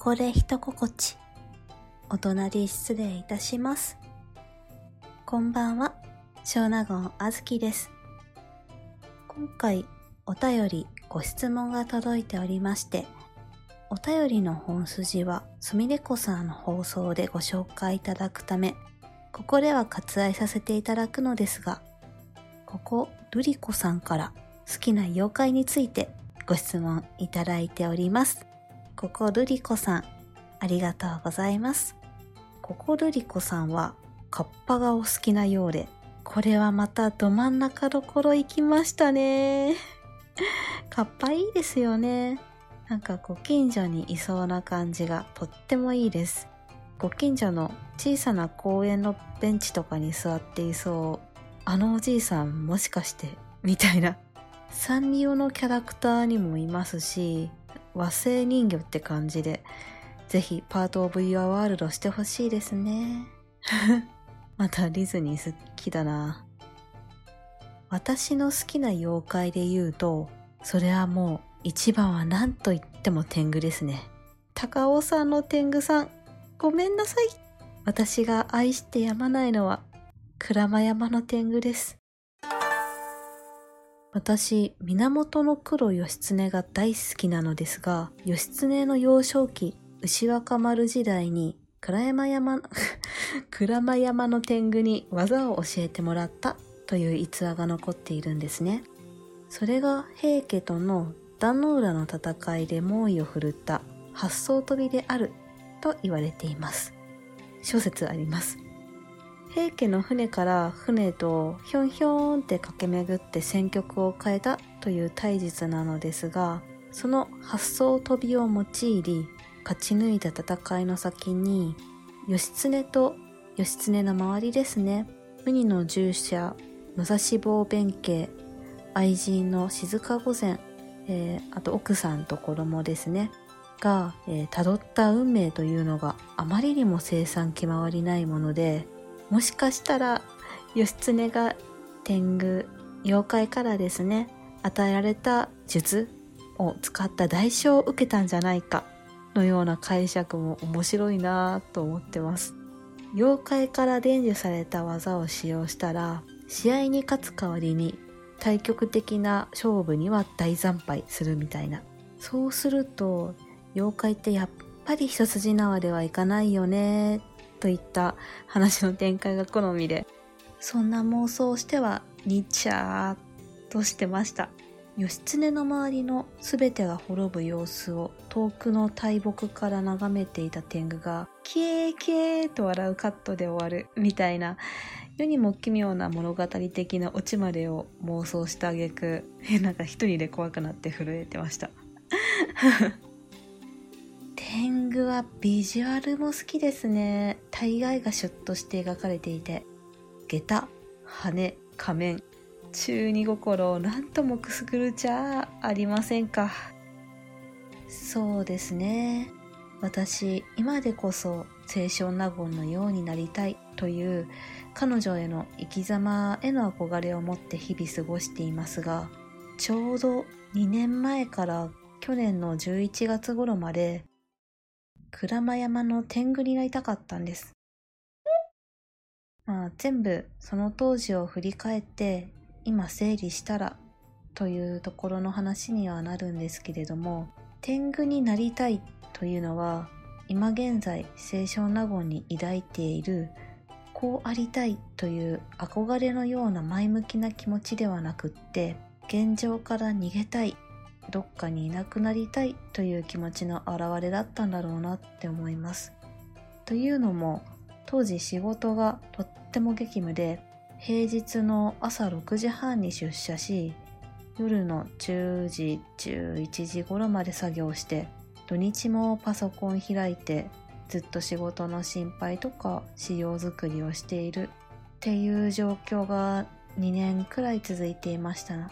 これ一心地。お隣失礼いたします。こんばんは、小納言あずきです。今回、お便り、ご質問が届いておりまして、お便りの本筋は、すみれこさんの放送でご紹介いただくため、ここでは割愛させていただくのですが、ここ、ルリコさんから好きな妖怪についてご質問いただいております。ここルリコさん、ありがとうございます。ここルリコさんは、カッパがお好きなようで、これはまたど真ん中どころ行きましたね。カッパいいですよね。なんかご近所にいそうな感じがとってもいいです。ご近所の小さな公園のベンチとかに座っていそう。あのおじいさんもしかしてみたいな。サンリオのキャラクターにもいますし、和製人魚って感じで、ぜひパートオブユアワールドしてほしいですね。またディズニー好きだな。私の好きな妖怪で言うと、それはもう一番は何と言っても天狗ですね。高尾さんの天狗さん、ごめんなさい。私が愛してやまないのは、鞍馬山の天狗です。私、源黒義経が大好きなのですが、義経の幼少期、牛若丸時代に、鞍山山、鞍馬山の天狗に技を教えてもらったという逸話が残っているんですね。それが平家との壇ノ浦の戦いで猛威を振るった八層飛びであると言われています。諸説あります。平家の船から船とひょんひょんって駆け巡って戦局を変えたという体術なのですが、その八層飛びを用いり、勝ち抜いた戦いの先に、義経と義経の周りですね、無二の従者、武蔵坊弁慶、愛人の静御前、えー、あと奥さんと子供ですね、が、えー、った運命というのがあまりにも生産気回りないもので、もしかしたら義経が天狗、妖怪からですね、与えられた術を使った代償を受けたんじゃないかのような解釈も面白いなぁと思ってます。妖怪から伝授された技を使用したら、試合に勝つ代わりに対極的な勝負には大惨敗するみたいな。そうすると、妖怪ってやっぱり一筋縄ではいかないよねといった話の展開が好みで、そんな妄想をしてはにちゃーっとしてました。義経の周りの全てが滅ぶ様子を遠くの大木から眺めていた天狗が、キエーキエーと笑うカットで終わるみたいな、世にも奇妙な物語的なオチまでを妄想した挙句、なんか一人で怖くなって震えてました。天狗はビジュアルも好きですね。大概がシュッとして描かれていて、下駄、羽、仮面、中二心を何ともくすぐるじゃありませんか。そうですね。私、今でこそ青少納言のようになりたいという彼女への生き様への憧れを持って日々過ごしていますが、ちょうど2年前から去年の11月頃まで鞍馬山の天狗になりたかったんです。まあ全部その当時を振り返って今整理したらというところの話にはなるんですけれども天狗になりたいというのは今現在清少納言に抱いているこうありたいという憧れのような前向きな気持ちではなくって現状から逃げたいどっかにいなくなりたいという気持ちの表れだったんだろうなって思います。というのも当時仕事がとっても激務で平日の朝6時半に出社し夜の10時11時頃まで作業して土日もパソコン開いてずっと仕事の心配とか資料作りをしているっていう状況が2年くらい続いていました。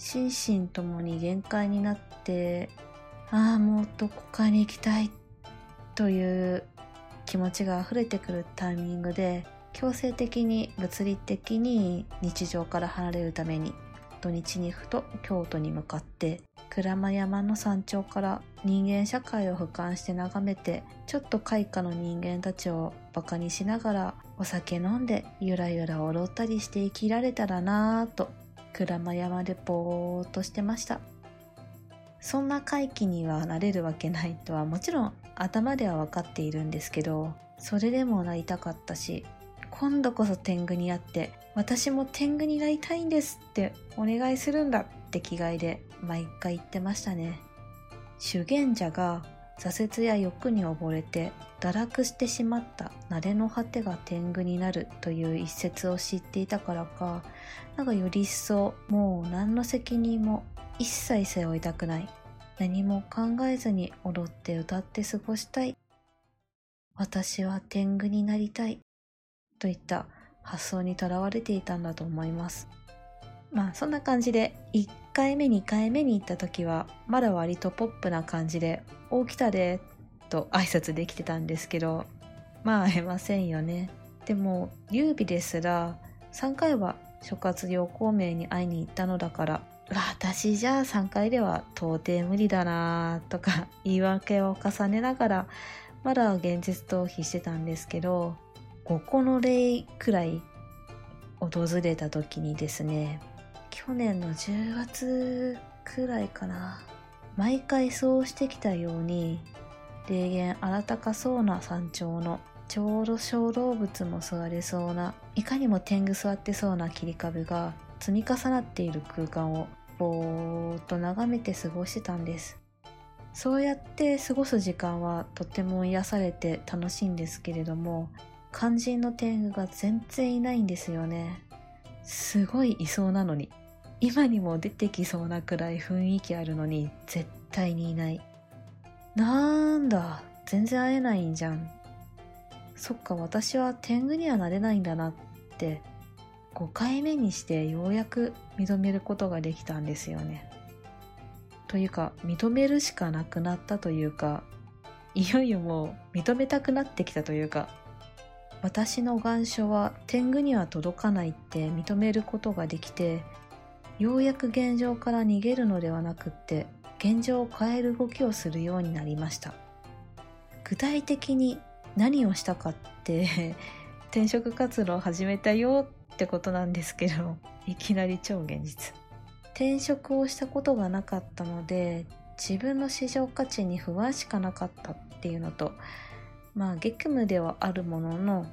心身ともに限界になって、ああ、もうどこかに行きたいという気持ちが溢れてくるタイミングで、強制的に物理的に日常から離れるために土日にふと京都に向かって鞍馬山の山頂から人間社会を俯瞰して眺めてちょっと開花の人間たちをバカにしながらお酒飲んでゆらゆら踊ったりして生きられたらなぁと鞍馬山でぼーっとしてました。そんな回帰にはなれるわけないとはもちろん頭では分かっているんですけどそれでもなりたかったし今度こそ天狗に会って私も天狗になりたいんですってお願いするんだって気概で毎回言ってましたね。修験者が挫折や欲に溺れて堕落してしまった慣れの果てが天狗になるという一節を知っていたからかなんかより一層もう何の責任も一切背負いたくない。何も考えずに踊って歌って過ごしたい。私は天狗になりたい。といった発想にとらわれていたんだと思います。まあそんな感じで1回目2回目に行った時はまだ割とポップな感じで「お来たで」と挨拶できてたんですけどまあ会えませんよね。でも劉備ですら3回は諸葛亮孔明に会いに行ったのだから私じゃあ3回では到底無理だなとか 言い訳を重ねながらまだ現実逃避してたんですけど5個の例くらい訪れた時にですね去年の10月くらいかな毎回そうしてきたように霊言新たかそうな山頂のちょうど小動物も座れそうないかにも天狗座ってそうな切り株が積み重なっている空間をぼーっと眺めて過ごしてたんです。そうやって過ごす時間はとても癒されて楽しいんですけれども肝心の天狗が全然いないんですよね。すごいいそうなのに。今にも出てきそうなくらい雰囲気あるのに絶対にいない。なんだ全然会えないんじゃん。そっか私は天狗にはなれないんだなって5回目にしてようやく認めることができたんですよね。というか認めるしかなくなったというかいよいよもう認めたくなってきたというか私の願書は天狗には届かないって認めることができてようやく現状から逃げるのではなくって現状を変える動きをするようになりました。具体的に何をしたかって 転職活動を始めたよってことなんですけどいきなり超現実。転職をしたことがなかったので自分の市場価値に不安しかなかったっていうのとまあ激務ではあるものの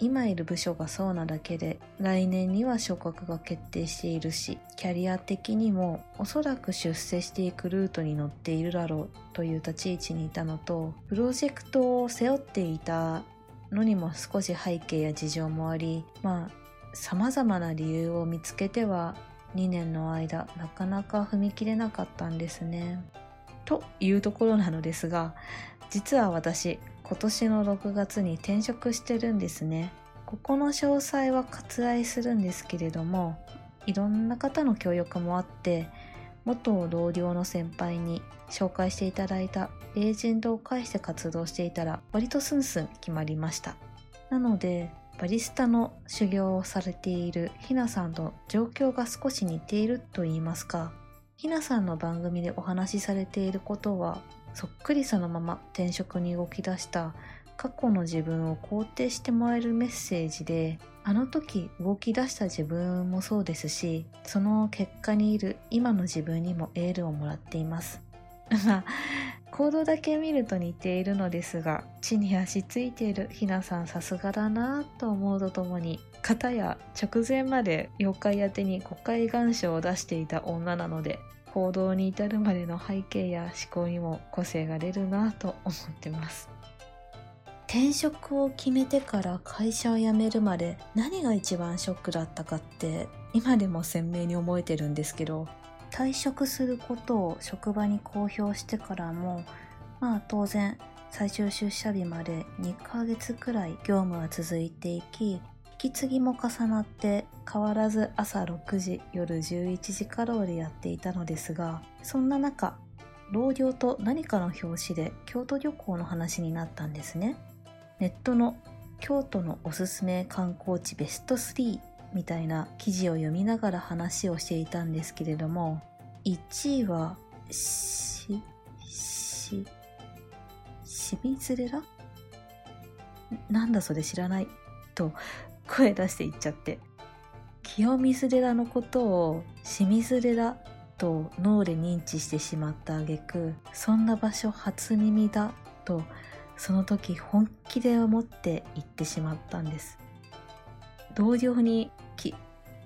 今いる部署がそうなだけで来年には昇格が決定しているしキャリア的にもおそらく出世していくルートに乗っているだろうという立ち位置にいたのとプロジェクトを背負っていたのにも少し背景や事情もありまあ様々な理由を見つけては2年の間なかなか踏み切れなかったんですね。というところなのですが実は私今年の6月に転職してるんですね。ここの詳細は割愛するんですけれども、いろんな方の協力もあって、元同僚の先輩に紹介していただいたエージェントを介して活動していたら割とスンスン決まりました。なので、バリスタの修行をされているひなさんと状況が少し似ていると言いますか、ひなさんの番組でお話しされていることはそっくりそのまま転職に動き出した過去の自分を肯定してもらえるメッセージであの時動き出した自分もそうですしその結果にいる今の自分にもエールをもらっています。行動だけ見ると似ているのですが地に足ついているひなさんさすがだなと思うとともに方や直前まで妖怪宛てに国会願書を出していた女なので行動に至るまでの背景や思考にも個性が出るなと思ってます。転職を決めてから会社を辞めるまで何が一番ショックだったかって今でも鮮明に覚えてるんですけど退職することを職場に公表してからもまあ当然最終出社日まで2ヶ月くらい業務は続いていきき継ぎも重なって変わらず朝6時夜11時稼働でやっていたのですがそんな中同僚と何かの表紙で京都旅行の話になったんですねネットの京都のおすすめ観光地ベスト3みたいな記事を読みながら話をしていたんですけれども、1位は、し、し、しみずれら？なんだそれ知らない。と声出して言っちゃって。清水寺のことを清水寺と脳で認知してしまった挙句そんな場所初耳だとその時本気で思って言ってしまったんです。同僚に「き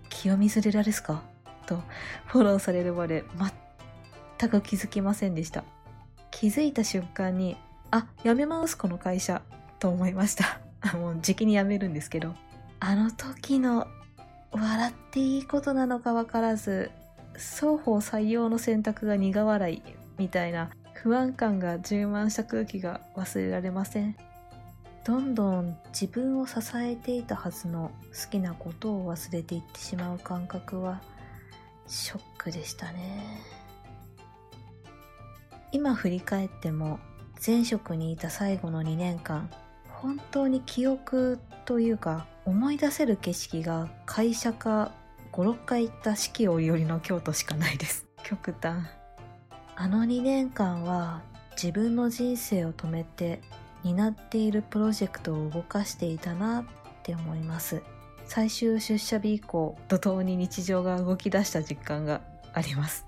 清水寺ですか?」とフォローされるまで全く気づきませんでした。気づいた瞬間に「あやめますこの会社」と思いました。もうじきに辞めるんですけど。あの時の笑っていいことなのかわからず双方採用の選択が苦笑いみたいな不安感が充満した空気が忘れられません。どんどん自分を支えていたはずの好きなことを忘れていってしまう感覚はショックでしたね。今振り返っても前職にいた最後の2年間本当に記憶というか思い出せる景色が会社か56回行った四季折々の京都しかないです。極端。あの2年間は自分の人生を止めて担っているプロジェクトを動かしていたなって思います。最終出社日以降怒涛に日常が動き出した実感があります。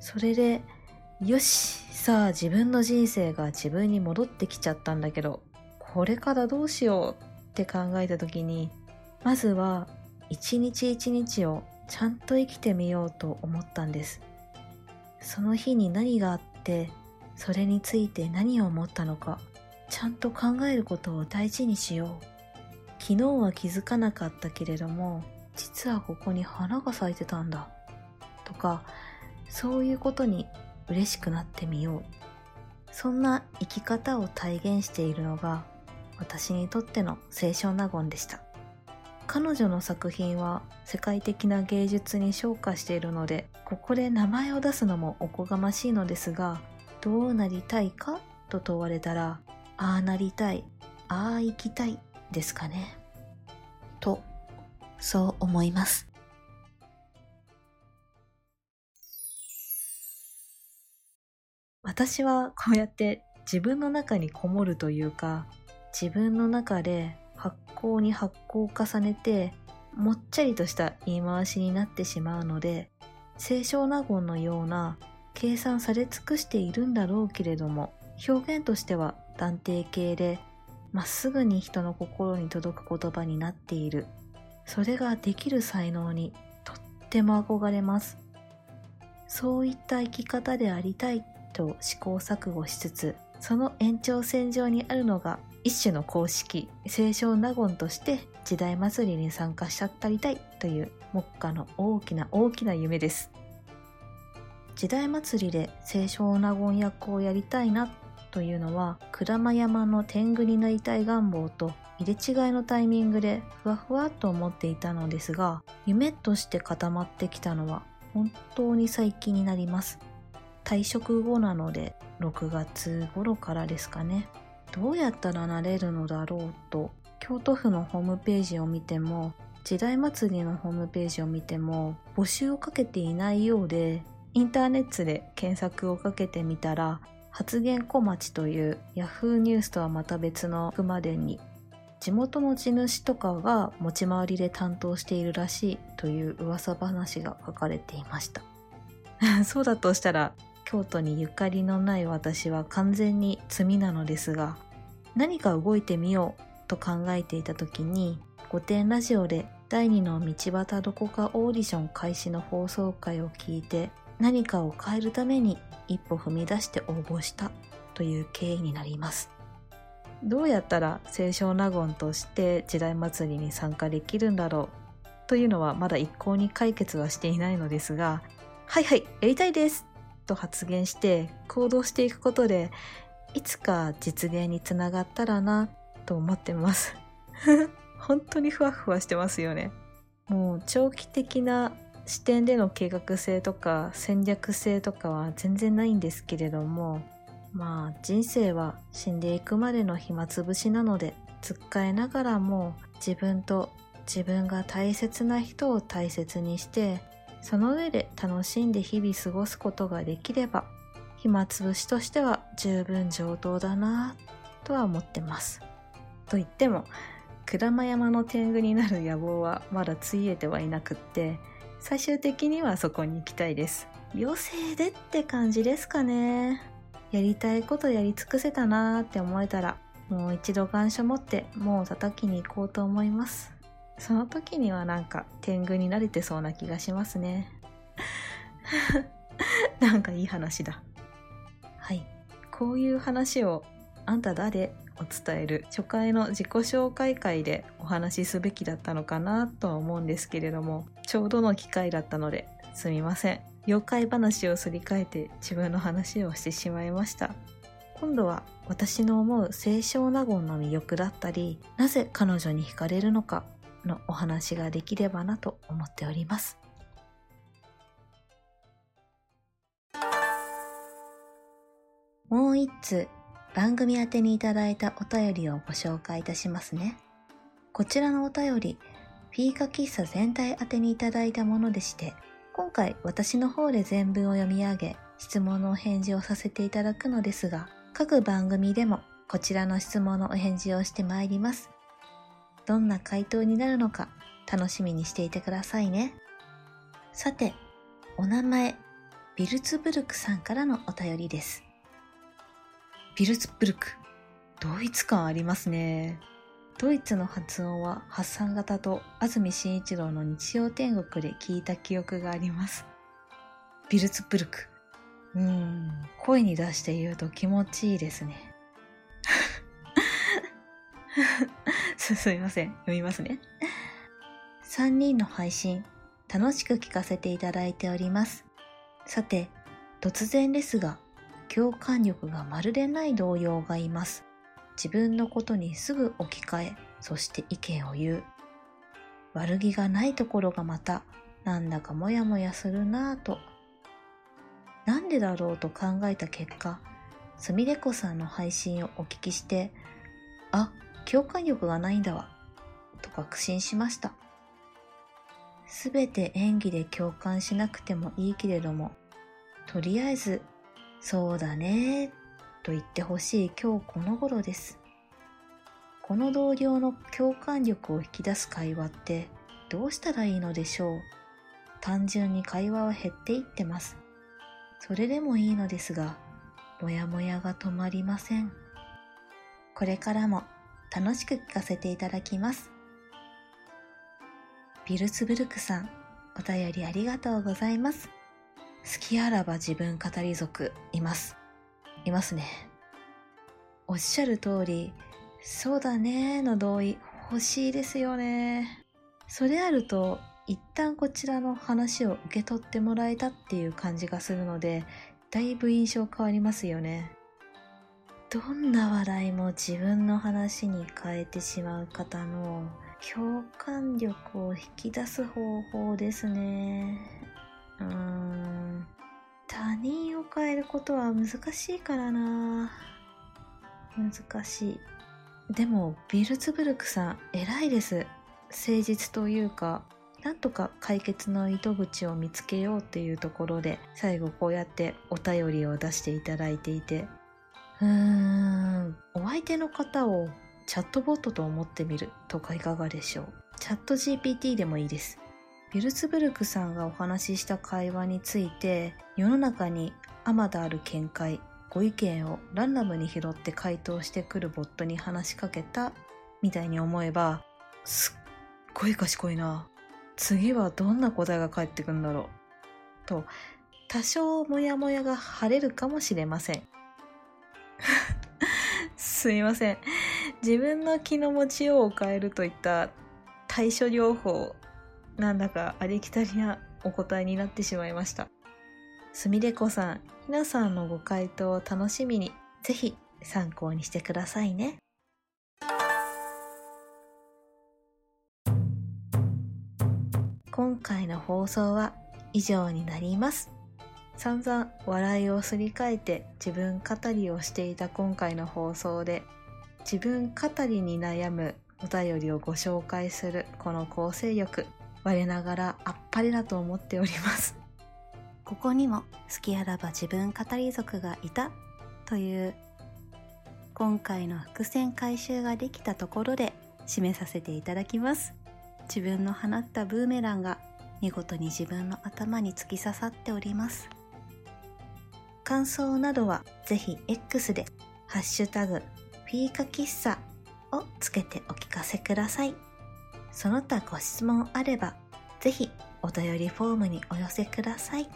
それでよしさあ自分の人生が自分に戻ってきちゃったんだけどこれからどうしようって考えた時にまずは一日一日をちゃんと生きてみようと思ったんです。その日に何があってそれについて何を思ったのかちゃんと考えることを大事にしよう。昨日は気づかなかったけれども実はここに花が咲いてたんだ。とかそういうことに嬉しくなってみよう。そんな生き方を体現しているのが私にとっての清少納言でした。彼女の作品は世界的な芸術に昇華しているのでここで名前を出すのもおこがましいのですがどうなりたいか？と問われたらああなりたいああ生きたいですかね？とそう思います。私はこうやって自分の中にこもるというか自分の中で発酵に発酵を重ねてもっちゃりとした言い回しになってしまうので清少納言のような計算され尽くしているんだろうけれども表現としては断定形でまっすぐに人の心に届く言葉になっている。それができる才能にとっても憧れます。そういった生き方でありたいと試行錯誤しつつその延長線上にあるのが一種の公式清少納言として時代祭りに参加しちゃったりたいという目下の大きな大きな夢です。時代祭りで清少納言役をやりたいなというのは鞍馬山の天狗になりたい願望と入れ違いのタイミングでふわふわと思っていたのですが夢として固まってきたのは本当に最近になります。退職後なので6月頃からですかね。どうやったらなれるのだろうと京都府のホームページを見ても時代祭りのホームページを見ても募集をかけていないようでインターネットで検索をかけてみたら発言小町という Yahoo! ニュースとはまた別の熊伝に地元の地主とかが持ち回りで担当しているらしいという噂話が書かれていました。そうだとしたら京都にゆかりのない私は完全に罪なのですが何か動いてみようと考えていた時に御殿ラジオで第2の道端どこかオーディション開始の放送回を聞いて何かを変えるために一歩踏み出して応募したという経緯になります。どうやったら清少納言として時代祭りに参加できるんだろうというのはまだ一向に解決はしていないのですがはいはいやりたいですと発言して行動していくことでいつか実現につながったらなと思ってます。本当にふわふわしてますよね。もう長期的な視点での計画性とか戦略性とかは全然ないんですけれどもまあ人生は死んでいくまでの暇つぶしなのでつっかえながらも自分と自分が大切な人を大切にしてその上で楽しんで日々過ごすことができれば暇つぶしとしては十分上等だなぁとは思ってます。と言っても鞍馬山の天狗になる野望はまだついえてはいなくって最終的にはそこに行きたいです。余生でって感じですかね。やりたいことやり尽くせたなーって思えたらもう一度願書持ってもう叩きに行こうと思います。その時にはなんか天狗に慣れてそうな気がしますね。なんかいい話だ。はい。こういう話をあんた誰を伝える？初回の自己紹介会でお話しすべきだったのかなとは思うんですけれどもちょうどの機会だったのですみません。妖怪話をすり替えて自分の話をしてしまいました。今度は私の思う清少納言の魅力だったりなぜ彼女に惹かれるのかのお話ができればなと思っておりますもう一通番組宛てにいただいたお便りをご紹介いたしますね。こちらのお便り、フィーカ喫茶全体宛てにいただいたものでして、今回私の方で全文を読み上げ、質問のお返事をさせていただくのですが、各番組でもこちらの質問のお返事をしてまいります。どんな回答になるのか楽しみにしていてくださいね。さて、お名前、ビルツブルクさんからのお便りです。ビルツブルク。ドイツ感ありますね。ドイツの発音は発散型と安住紳一郎の日曜天国で聞いた記憶があります。ビルツブルク。うーん、声に出して言うと気持ちいいですね。す、すみません。読みますね。3人の配信、楽しく聞かせていただいております。さて、突然ですが、共感力がまるでない同僚がいます。自分のことにすぐ置き換え、そして意見を言う。悪気がないところがまた、なんだかモヤモヤするなぁと。なんでだろうと考えた結果、すみれこさんの配信をお聞きして、あ、共感力がないんだわ、と確信しました。すべて演技で共感しなくてもいいけれども、とりあえずそうだね、と言ってほしい今日この頃です。この同僚の共感力を引き出す会話ってどうしたらいいのでしょう単純に会話は減っていってます。それでもいいのですが、もやもやが止まりません。これからも楽しく聞かせていただきます。ビルツブルクさん、お便りありがとうございます。好きあらば自分語り族います。いますね。おっしゃる通り、そうだねの同意欲しいですよね。それあると、一旦こちらの話を受け取ってもらえたっていう感じがするので、だいぶ印象変わりますよね。どんな話題も自分の話に変えてしまう方の共感力を引き出す方法ですね。うーん。他人を変えることは難しいからな難しい。でも、ビルツブルクさん、偉いです。誠実というか、なんとか解決の糸口を見つけようっていうところで、最後こうやってお便りを出していただいていて、うーん、お相手の方をチャットボットと思ってみるとかいかがでしょう？チャット GPT でもいいです。ビルツブルクさんがお話しした会話について世の中にあまだある見解ご意見をランダムに拾って回答してくるボットに話しかけたみたいに思えばすっごい賢いな次はどんな答えが返ってくるんだろう？と多少モヤモヤが晴れるかもしれませんすみません自分の気の持ちようを変えるといった対処療法なんだかありきたりなお答えになってしまいました。すみれこさん、ひなさんのご回答を楽しみに、ぜひ参考にしてくださいね。今回の放送は以上になります。散々笑いをすり替えて自分語りをしていた今回の放送で自分語りに悩むお便りをご紹介するこの構成力、我ながらあっぱれだと思っております。ここにも好きあらば自分語り族がいたという今回の伏線回収ができたところで締めさせていただきます。自分の放ったブーメランが見事に自分の頭に突き刺さっております。感想などはぜひ X でハッシュタグフィーカ喫茶をつけてお聞かせください。その他ご質問あればぜひお便りフォームにお寄せください。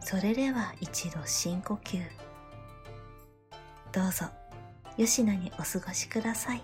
それでは一度深呼吸。どうぞ、吉野にお過ごしください。